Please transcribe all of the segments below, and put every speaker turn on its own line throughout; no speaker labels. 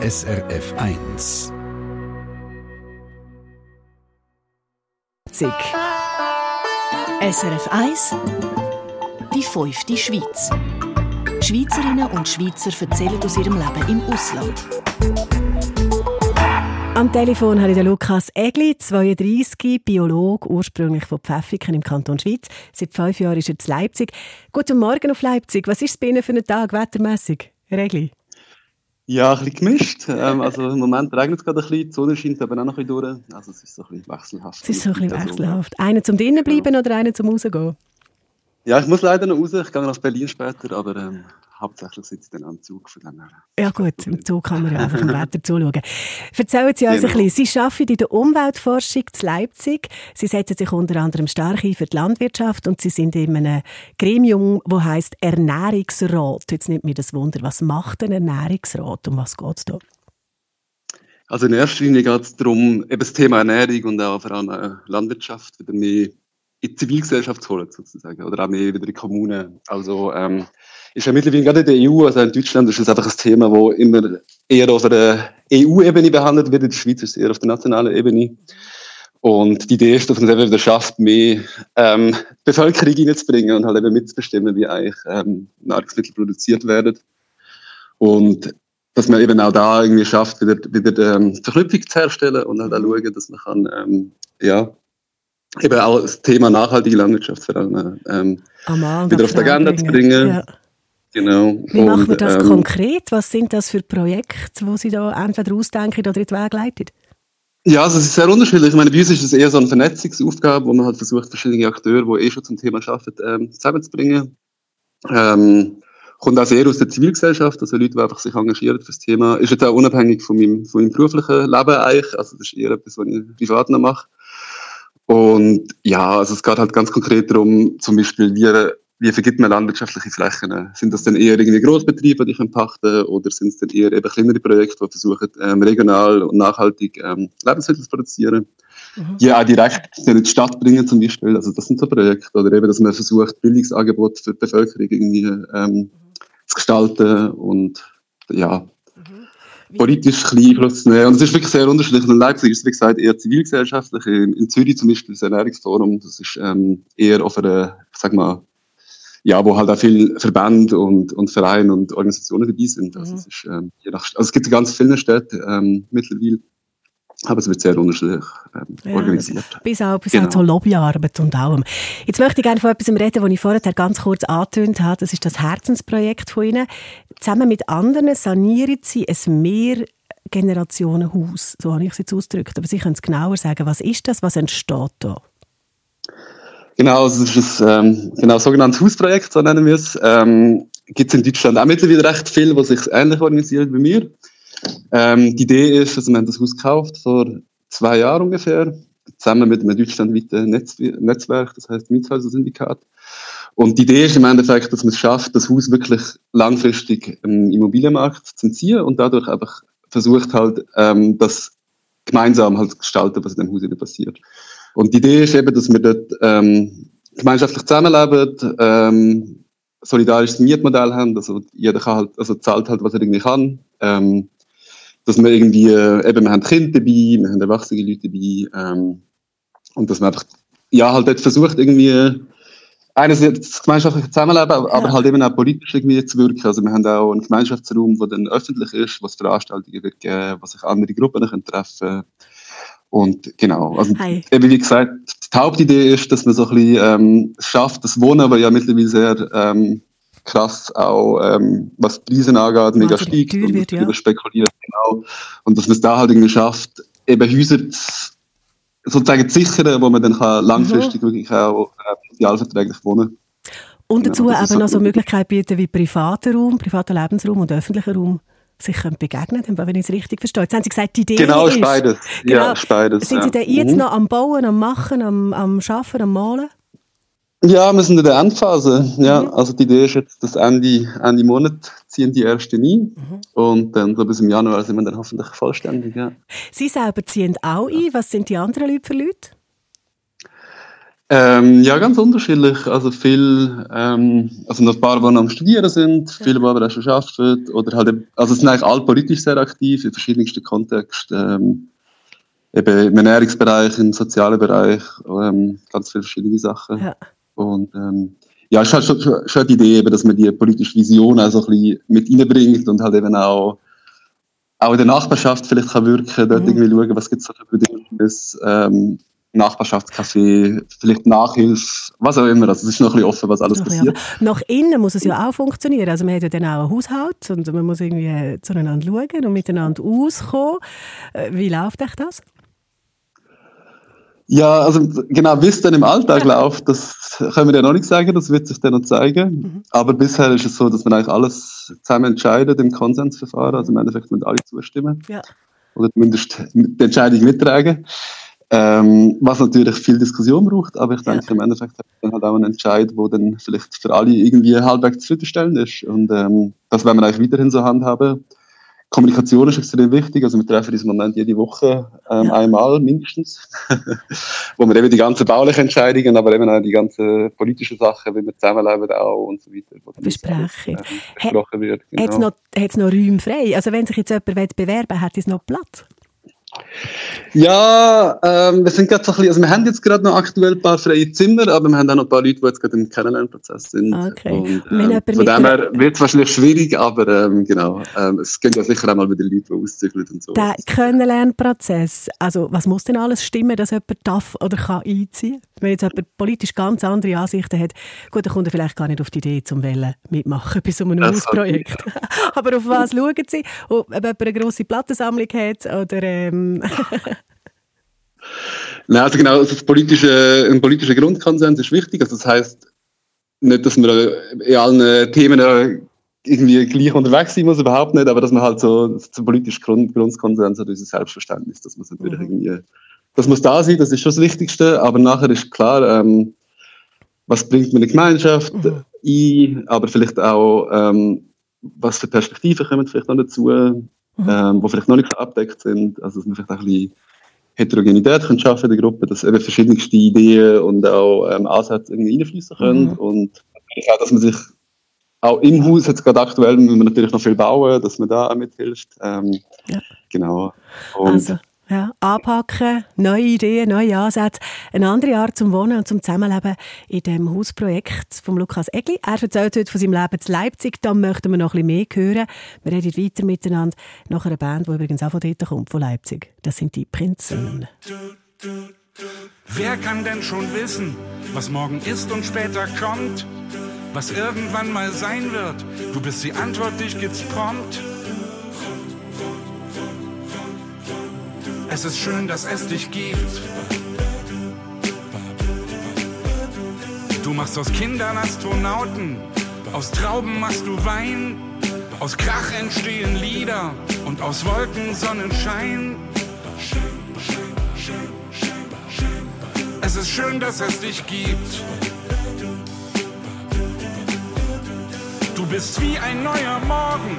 SRF 1.
SRF 1 Die fünfte Schweiz. Schweizerinnen und Schweizer erzählen aus ihrem Leben im Ausland.
Am Telefon habe ich den Lukas Egli, 32, Biologe, ursprünglich von Pfäffiken im Kanton Schweiz. Seit fünf Jahren ist er zu Leipzig. Guten Morgen auf Leipzig. Was ist es bei Ihnen für einen Tag wettermässig, Herr Egli?
Ja, ein bisschen gemischt. Ähm, also im Moment regnet es gerade ein bisschen, die Sonne scheint aber auch noch ein bisschen durch. Also es ist so ein bisschen wechselhaft.
Es ist so ein bisschen wechselhaft. Einer zum drinnen bleiben ja. oder einer zum rausgehen?
Ja, ich muss leider noch raus. Ich gehe nach Berlin später, aber ähm, hauptsächlich sitze ich dann am Zug. Von dem
Ja gut, im Zug kann man ja einfach im Wetter zuschauen. Erzählen Sie uns genau. ein bisschen. Sie arbeiten in der Umweltforschung zu Leipzig. Sie setzen sich unter anderem stark ein für die Landwirtschaft und Sie sind in einem Gremium, das heisst Ernährungsrat. Jetzt nimmt mir das Wunder, was macht ein Ernährungsrat? Um was geht es da?
Also in erster Linie geht es darum, eben das Thema Ernährung und auch vor allem äh, Landwirtschaft wieder mehr in die Zivilgesellschaft holen, sozusagen. Oder auch mehr wieder die Kommunen. Also, ähm, ist ja mittlerweile gerade in der EU, also in Deutschland ist es einfach ein Thema, wo immer eher auf der EU-Ebene behandelt wird. In der Schweiz ist es eher auf der nationalen Ebene. Und die Idee ist, dass man es wieder schafft, mehr ähm, Bevölkerung reinzubringen und halt eben mitzubestimmen, wie eigentlich ähm, Nahrungsmittel produziert werden. Und dass man eben auch da irgendwie schafft, wieder, wieder ähm, Verknüpfung zu herstellen und halt auch schauen, dass man kann, ähm, ja, eben auch das Thema nachhaltige Landwirtschaft vor allem, ähm, wieder auf die Agenda zu bringen. Ja. Genau.
Wie und, macht man das ähm, konkret? Was sind das für Projekte, wo Sie da entweder ausdenken oder in den Weg leiten?
Ja, also es ist sehr unterschiedlich. Ich meine, bei uns ist es eher so eine Vernetzungsaufgabe, wo man halt versucht, verschiedene Akteure, die eh schon zum Thema arbeiten, ähm, zusammenzubringen. Ähm, kommt auch sehr aus der Zivilgesellschaft, also Leute, die einfach sich engagieren für das Thema. Ist jetzt auch unabhängig von meinem, von meinem beruflichen Leben eigentlich. Also das ist eher etwas, was ich privat noch mache. Und ja, also es geht halt ganz konkret darum, zum Beispiel, wie, wie vergibt man landwirtschaftliche Flächen? Sind das dann eher irgendwie Großbetriebe, die können pachten, oder sind es dann eher eben kleinere Projekte, die versuchen, ähm, regional und nachhaltig ähm, Lebensmittel zu produzieren? Mhm. Ja, auch direkt in die Stadt bringen zum Beispiel. Also das sind so Projekte. Oder eben, dass man versucht, Bildungsangebote für die Bevölkerung irgendwie ähm, zu gestalten und ja, politisch klein Einfluss nehmen. Und es ist wirklich sehr unterschiedlich. In Leipzig ist es, wie gesagt, eher zivilgesellschaftlich. In, in Zürich zum Beispiel das Ernährungsforum, das ist ähm, eher auf einer, sag mal, ja, wo halt auch viele Verbände und, und Vereine und Organisationen dabei sind. Also, mhm. es, ist, ähm, je nach, also es gibt ganz vielen Städten ähm, mittlerweile aber es wird sehr unterschiedlich ähm, ja, organisiert.
Bis auch, bis genau. auch zur Lobbyarbeit und allem. Jetzt möchte ich gerne von etwas reden, was ich vorher ganz kurz angetönt habe. Das ist das Herzensprojekt von Ihnen. Zusammen mit anderen sanieren Sie ein Mehrgenerationenhaus. So habe ich es jetzt ausgedrückt. Aber Sie können es genauer sagen. Was ist das? Was entsteht da?
Genau, es ist ein ähm, genau, sogenanntes Hausprojekt, so nennen wir es. Ähm, Gibt es in Deutschland auch mittlerweile recht viel, was sich ähnlich organisiert wie mir. Ähm, die Idee ist, also wir haben das Haus gekauft vor zwei Jahren ungefähr, zusammen mit einem deutschlandweiten Netz Netzwerk, das heißt Mietshäuser-Syndikat. Und die Idee ist im Endeffekt, dass man es schafft, das Haus wirklich langfristig im Immobilienmarkt zu ziehen und dadurch einfach versucht halt, ähm, das gemeinsam halt zu gestalten, was in dem Haus passiert. Und die Idee ist eben, dass wir dort ähm, gemeinschaftlich zusammenleben, ähm, solidarisches Mietmodell haben, also jeder kann halt, also zahlt halt, was er irgendwie kann. Ähm, dass wir irgendwie, äh, eben, wir haben Kinder dabei, wir haben erwachsene Leute dabei, ähm, und dass man einfach, ja, halt dort versucht, irgendwie, einerseits das gemeinschaftliche Zusammenleben, aber ja. halt eben auch politisch irgendwie zu wirken. Also wir haben auch einen Gemeinschaftsraum, der dann öffentlich ist, was Veranstaltungen wird geben, was sich andere Gruppen können treffen und genau, also Hi. eben wie gesagt, die Hauptidee ist, dass man so ein bisschen ähm, schafft, das Wohnen, aber ja mittlerweile sehr ähm, krass auch, ähm, was die Preise angeht, mega steigt und wird, ja. spekuliert, genau. Und dass man es da halt irgendwie schafft, eben Häuser sozusagen zu sichern, wo man dann kann langfristig mhm. wirklich auch äh, sozialverträglich wohnen
Und dazu genau, eben noch so Möglichkeiten bieten wie privater Raum, privater Lebensraum und öffentlicher Raum sich begegnen können, wenn ich es richtig verstehe. Jetzt haben Sie gesagt, die Idee
genau, ist... Genau, beides. Genau, ja, beides.
Sind
Sie
denn jetzt mhm. noch am Bauen, am Machen, am, am Schaffen, am Malen?
Ja, wir sind in der Endphase. Ja, mhm. also die Idee ist jetzt, dass Ende, Ende Monat ziehen die ersten ein. Mhm. Und dann so bis im Januar sind wir dann hoffentlich vollständig. Ja.
Sie selber ziehen auch ein. Was sind die anderen Leute für Leute?
Ähm, ja, ganz unterschiedlich. Also viel, ähm, also noch ein paar, die noch am Studieren sind, ja. viele, die aber auch schon arbeiten. Oder halt, also es sind eigentlich alle politisch sehr aktiv in verschiedensten Kontexten. Ähm, eben im Ernährungsbereich, im sozialen Bereich, ähm, ganz viele verschiedene Sachen. Ja. Und ähm, ja, es ist halt schon, schon, schon die Idee, eben, dass man die politische Vision auch so ein bisschen mit reinbringt und halt eben auch, auch in der Nachbarschaft vielleicht kann wirken, dort mhm. irgendwie schauen, was gibt es da für Bedingungen, ähm, Nachbarschaftscafé, vielleicht Nachhilfe, was auch immer. Also es ist noch ein bisschen offen, was alles passiert.
Ja. Nach innen muss es ja auch funktionieren. Also man hat ja dann auch einen Haushalt und man muss irgendwie zueinander schauen und miteinander auskommen. Äh, wie läuft euch das?
Ja, also genau, wie es dann im Alltag läuft, das können wir ja noch nicht sagen, das wird sich dann noch zeigen. Mhm. Aber bisher ist es so, dass man eigentlich alles zusammen entscheidet im Konsensverfahren, also im Endeffekt müssen alle zustimmen. Ja. Oder zumindest die Entscheidung mittragen. Ähm, was natürlich viel Diskussion braucht, aber ich denke, ja. im Endeffekt hat man halt auch einen Entscheid, der dann vielleicht für alle irgendwie halbwegs zufriedenstellend ist. Und ähm, das werden wir eigentlich weiterhin so handhaben. Kommunikation ist extrem wichtig. Also wir treffen uns im Moment jede Woche ähm, ja. einmal mindestens, wo wir eben die ganzen baulichen Entscheidungen, aber eben auch die ganzen politischen Sachen, wie wir zusammenleben auch und so weiter.
Besprechen. Ähm, besprochen wird. Genau. Hat es noch, noch Räume frei? Also wenn sich jetzt jemand bewerben will, hat es noch Platz?
Ja, ähm, wir sind gerade so ein bisschen, also wir haben jetzt gerade noch aktuell ein paar freie Zimmer, aber wir haben auch noch ein paar Leute, die jetzt gerade im Kennenlernprozess sind. Okay. Und, ähm, von dem her wird es wahrscheinlich schwierig, aber ähm, genau, ähm, es gibt ja sicher auch mal wieder Leute, die auszügeln und so.
Der Kennenlernprozess, also was muss denn alles stimmen, dass jemand darf oder kann einziehen? Wenn jetzt jemand politisch ganz andere Ansichten hat, gut, dann kommt er vielleicht gar nicht auf die Idee, zum Wählen mitmachen bei so einem Hausprojekt. aber auf was schauen Sie? Ob jemand eine grosse Plattensammlung hat oder ähm.
Nein, also genau, also das politische, ein politischer Grundkonsens ist wichtig. Also das heißt nicht, dass man in allen Themen irgendwie gleich unterwegs sein muss, überhaupt nicht, aber dass man halt so zum politischen Grund, Grundkonsens hat, unser Selbstverständnis, dass man natürlich mhm. irgendwie, das muss da sein, das ist schon das Wichtigste, aber nachher ist klar, ähm, was bringt man in die Gemeinschaft mhm. ein, aber vielleicht auch, ähm, was für Perspektiven kommen vielleicht noch dazu, mhm. ähm, die vielleicht noch nicht abdeckt sind. Also, dass man vielleicht auch ein bisschen Heterogenität können schaffen in der Gruppe, dass eben verschiedenste Ideen und auch ähm, Ansätze irgendwie reinfließen können. Mhm. Und auch, dass man sich auch im Haus, jetzt gerade aktuell, müssen wir natürlich noch viel bauen, dass man da auch mithilft. Ähm, ja. Genau.
Und also, ja, anpacken, neue Ideen, neue Ansätze, eine andere Art zum Wohnen und zum Zusammenleben in dem Hausprojekt von Lukas Egli. Er erzählt heute von seinem Leben in Leipzig. Da möchten wir noch ein bisschen mehr hören. Wir reden weiter miteinander nach einer Band, die übrigens auch von dort kommt, von Leipzig. Das sind die Prinzen.
Wer kann denn schon wissen, was morgen ist und später kommt? Was irgendwann mal sein wird? Du bist die Antwort, dich gibt's prompt. Es ist schön, dass es dich gibt. Du machst aus Kindern Astronauten, aus Trauben machst du Wein, aus Krach entstehen Lieder und aus Wolken Sonnenschein. Es ist schön, dass es dich gibt. Du bist wie ein neuer Morgen,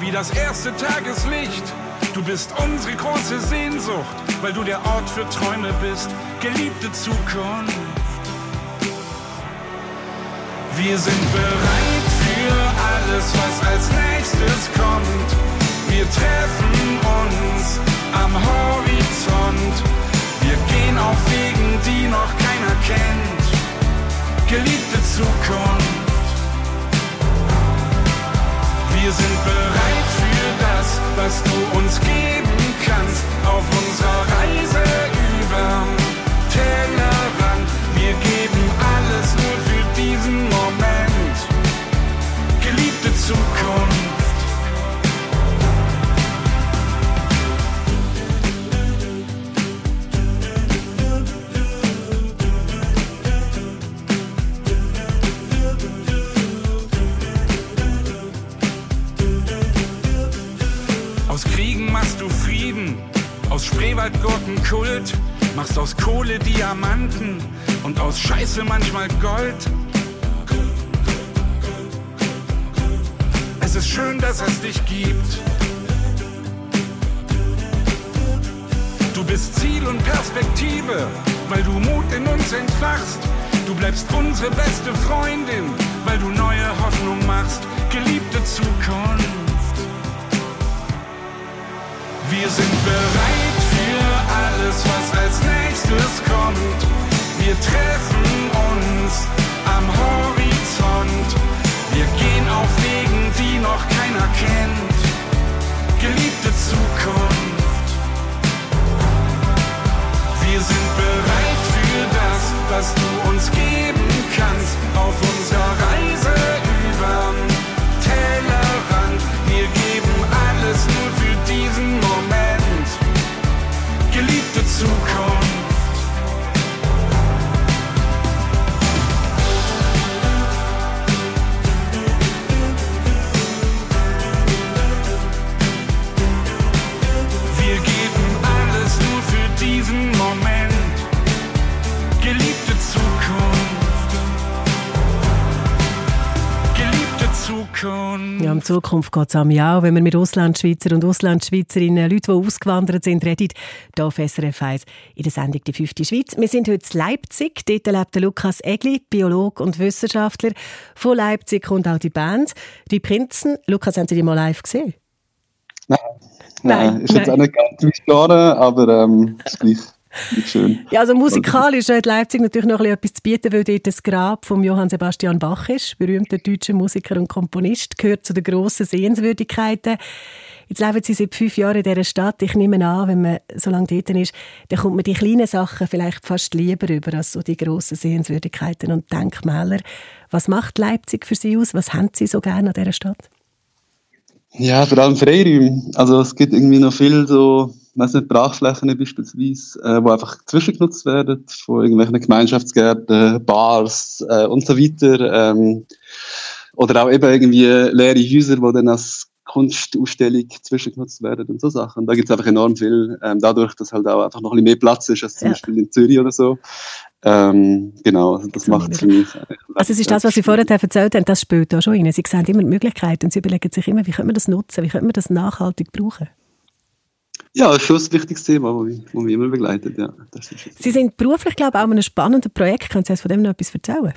wie das erste Tageslicht. Du bist unsere große Sehnsucht, weil du der Ort für Träume bist, geliebte Zukunft. Wir sind bereit für alles, was als nächstes kommt. Wir treffen uns am Horizont. Wir gehen auf Wegen, die noch keiner kennt. Geliebte Zukunft. Wir sind bereit was du uns geben kannst, aus Kohle Diamanten und aus Scheiße manchmal Gold. Es ist schön, dass es dich gibt. Du bist Ziel und Perspektive, weil du Mut in uns entfachst. Du bleibst unsere beste Freundin, weil du neue Hoffnung machst, geliebte Zukunft. Wir sind bereit alles, was als nächstes kommt. Wir treffen uns am Horizont. Wir gehen auf Wegen, die noch keiner kennt. Geliebte Zukunft. Zukunft.
Geht es auch, wenn wir mit Auslandschweizer und Auslandschweizerinnen, Leuten, die ausgewandert sind, reden, hier auf SRF 1 in der Sendung «Die fünfte Schweiz». Wir sind heute in Leipzig. Dort lebt der Lukas Egli, Biologe und Wissenschaftler. Von Leipzig kommt auch die Band «Die Prinzen». Lukas, haben Sie die mal live gesehen?
Nein.
Nein,
Nein, ist jetzt
nein.
auch nicht ganz Genre, aber ähm, ist gleich schön.
Ja, also musikalisch hat Leipzig natürlich noch ein bisschen etwas zu bieten, weil dort das Grab von Johann Sebastian Bach ist, berühmter deutscher Musiker und Komponist, gehört zu den grossen Sehenswürdigkeiten. Jetzt leben Sie seit fünf Jahren in dieser Stadt. Ich nehme an, wenn man so lange dort ist, dann kommt man die kleinen Sachen vielleicht fast lieber über als so die grossen Sehenswürdigkeiten und Denkmäler. Was macht Leipzig für Sie aus? Was haben Sie so gerne an dieser Stadt?
Ja, vor allem Freiräume. Also es gibt irgendwie noch viel so, weiß nicht, Brachflächen beispielsweise, äh, wo einfach zwischengenutzt werden von irgendwelchen Gemeinschaftsgärten, Bars äh, und so weiter. Ähm, oder auch eben irgendwie leere Häuser, die dann als Kunstausstellung zwischengenutzt werden und so Sachen. Und da gibt es einfach enorm viel, ähm, dadurch, dass halt auch einfach noch ein bisschen mehr Platz ist als zum
Ja.
Beispiel in Zürich oder so. Ähm, genau, also das macht es für mich.
Also es ist das, was Sie vorher erzählt haben, das spielt da schon rein. Sie sehen immer die Möglichkeiten und Sie überlegen sich immer, wie können wir das nutzen, wie können wir das nachhaltig brauchen.
Ja, das ist schon ein wichtiges Thema, das mich, das immer begleitet. Ja, das.
Sie sind beruflich, glaube ich, auch in einem spannenden Projekt. Können Sie uns von dem noch etwas erzählen?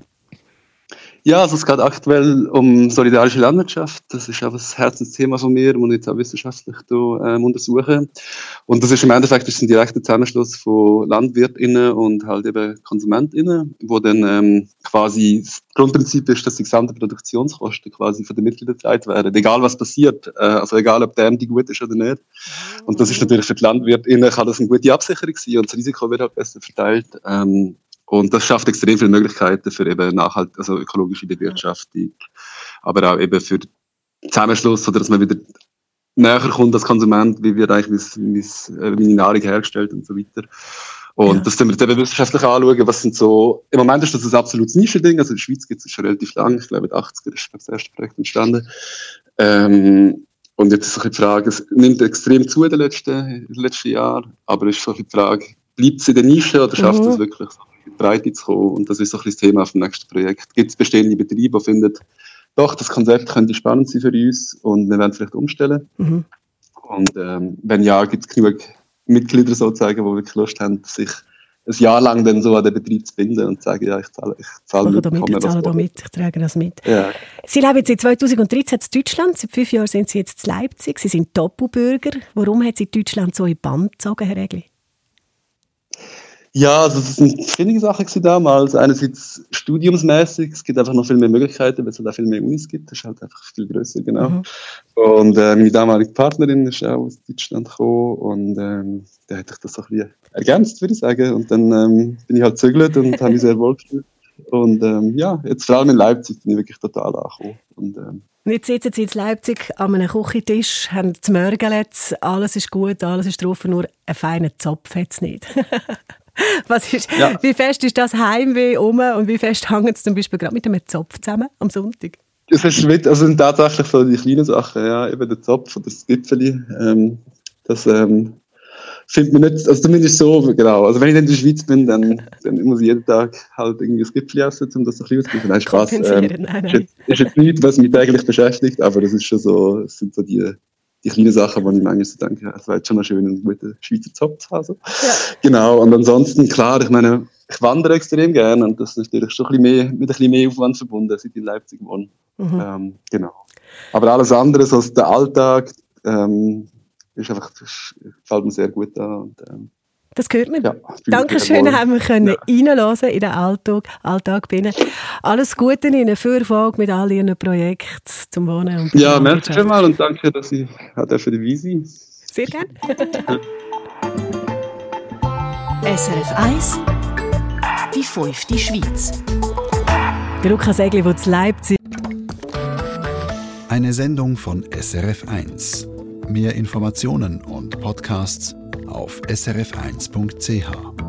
Ja, also es geht aktuell um solidarische Landwirtschaft. Das ist auch ein Herzensthema von mir, das ich jetzt auch wissenschaftlich da, ähm, untersuche. Und das ist im Endeffekt ist ein direkter Zusammenschluss von LandwirtInnen und halt eben KonsumentInnen, wo dann ähm, quasi das Grundprinzip ist, dass die gesamten Produktionskosten quasi von den Mitgliedern getragen werden, egal was passiert, äh, also egal ob der die gut ist oder nicht. Und das ist natürlich für die LandwirtInnen kann das eine gute Absicherung sein und das Risiko wird halt besser verteilt. Ähm, und das schafft extrem viele Möglichkeiten für eben nachhalt, also ökologische Bewirtschaftung, aber auch eben für Zusammenschluss oder dass man wieder näher kommt als Konsument, wie wird eigentlich mein, mein, äh, meine Nahrung hergestellt und so weiter. Und
Ja.
das können wir eben wissenschaftlich anschauen, was sind so, im Moment ist das ein absolutes Nischending, also in der Schweiz gibt es schon relativ lang, ich glaube in den 80er ist das erste Projekt entstanden. Ähm, und jetzt ist so die Frage, es nimmt extrem zu in den letzten, in den letzten Jahren, aber es ist so die Frage, bleibt es in der Nische oder schafft
Mhm.
es wirklich so in die Breite zu kommen? Und das ist so ein bisschen das Thema vom nächsten Projekt. Gibt es bestehende Betriebe, die finden, doch, das Konzept könnte spannend sein für uns und wir werden vielleicht umstellen.
Mhm.
Und ähm, wenn ja, gibt es genug Mitglieder sozusagen, die wirklich Lust haben, sich ein Jahr lang dann so an den Betrieb zu binden und zu sagen, ja, ich zahle, ich zahle
mit,
mir
ich zahle da
vor.
mit, ich trage das mit.
Ja.
Sie leben jetzt seit 2013 in Deutschland, seit fünf Jahren sind Sie jetzt in Leipzig, Sie sind Doppelbürger. Warum hat Sie Deutschland so in Band gezogen, Herr Egli?
Ja, also das sind verschiedene Sachen damals. Einerseits studiumsmäßig, es gibt einfach noch viel mehr Möglichkeiten, weil es halt auch viel mehr Unis gibt. Das ist halt einfach viel größer, genau.
Mhm.
Und äh, meine damalige Partnerin ist auch aus Deutschland gekommen und ähm, da hat sich das so ein bisschen ergänzt, würde ich sagen. Und dann ähm, bin ich halt gezögert und habe mich sehr wohl gefühlt. Und ähm, ja, jetzt vor allem in Leipzig bin ich wirklich total angekommen. Und, ähm,
Jetzt sitzen Sie in Leipzig an einem Küchentisch, haben das Mörgeletz, alles ist gut, alles ist drauf, nur einen feinen Zopf hat es nicht. Was ist,
Ja.
Wie fest ist das Heimweh um und wie fest hängt es zum Beispiel gerade mit einem Zopf zusammen am Sonntag?
Es ist mit, also sind tatsächlich so die kleinen Sachen, ja, eben der Zopf oder das Gipfeli, ähm, das ähm, findet man nicht, also zumindest so, genau, also wenn ich dann in der Schweiz bin, dann, dann muss ich jeden Tag halt irgendwie ein Gipfeli essen, um das so ein bisschen auszugleichen. Nein, Spaß. Ähm,
Kompensieren, nein,
ist,
nein.
jetzt, ist jetzt nichts, was mich täglich beschäftigt, aber das ist schon so, es sind so die, die kleinen Sachen, wo ich manchmal so denke, es wäre schon noch schön, einen guten Schweizer Zopf zu haben. So. Ja. Genau, und ansonsten, klar, ich meine, ich wandere extrem gerne und das ist natürlich schon ein bisschen mehr, mit ein bisschen mehr Aufwand verbunden, seit ich in Leipzig wohne. Mhm. Ähm, genau. Aber alles andere, so der Alltag, ähm, ist einfach, das gefällt mir sehr gut an. Und, ähm,
das gehört mir. Ja, Dankeschön, haben wir können ja. reinhören in den Alltag, Alltag binnen. Alles Gute Ihnen für Erfolg mit all Ihren Projekten zum Wohnen und
Ja, merci vielmals und danke, dass ich für dabei sein
Sehr gerne.
SRF 1 Die fünfte Schweiz
Der Lukas Egli, der zu Leipzig
Eine Sendung von SRF 1 Mehr Informationen und Podcasts auf srf1.ch.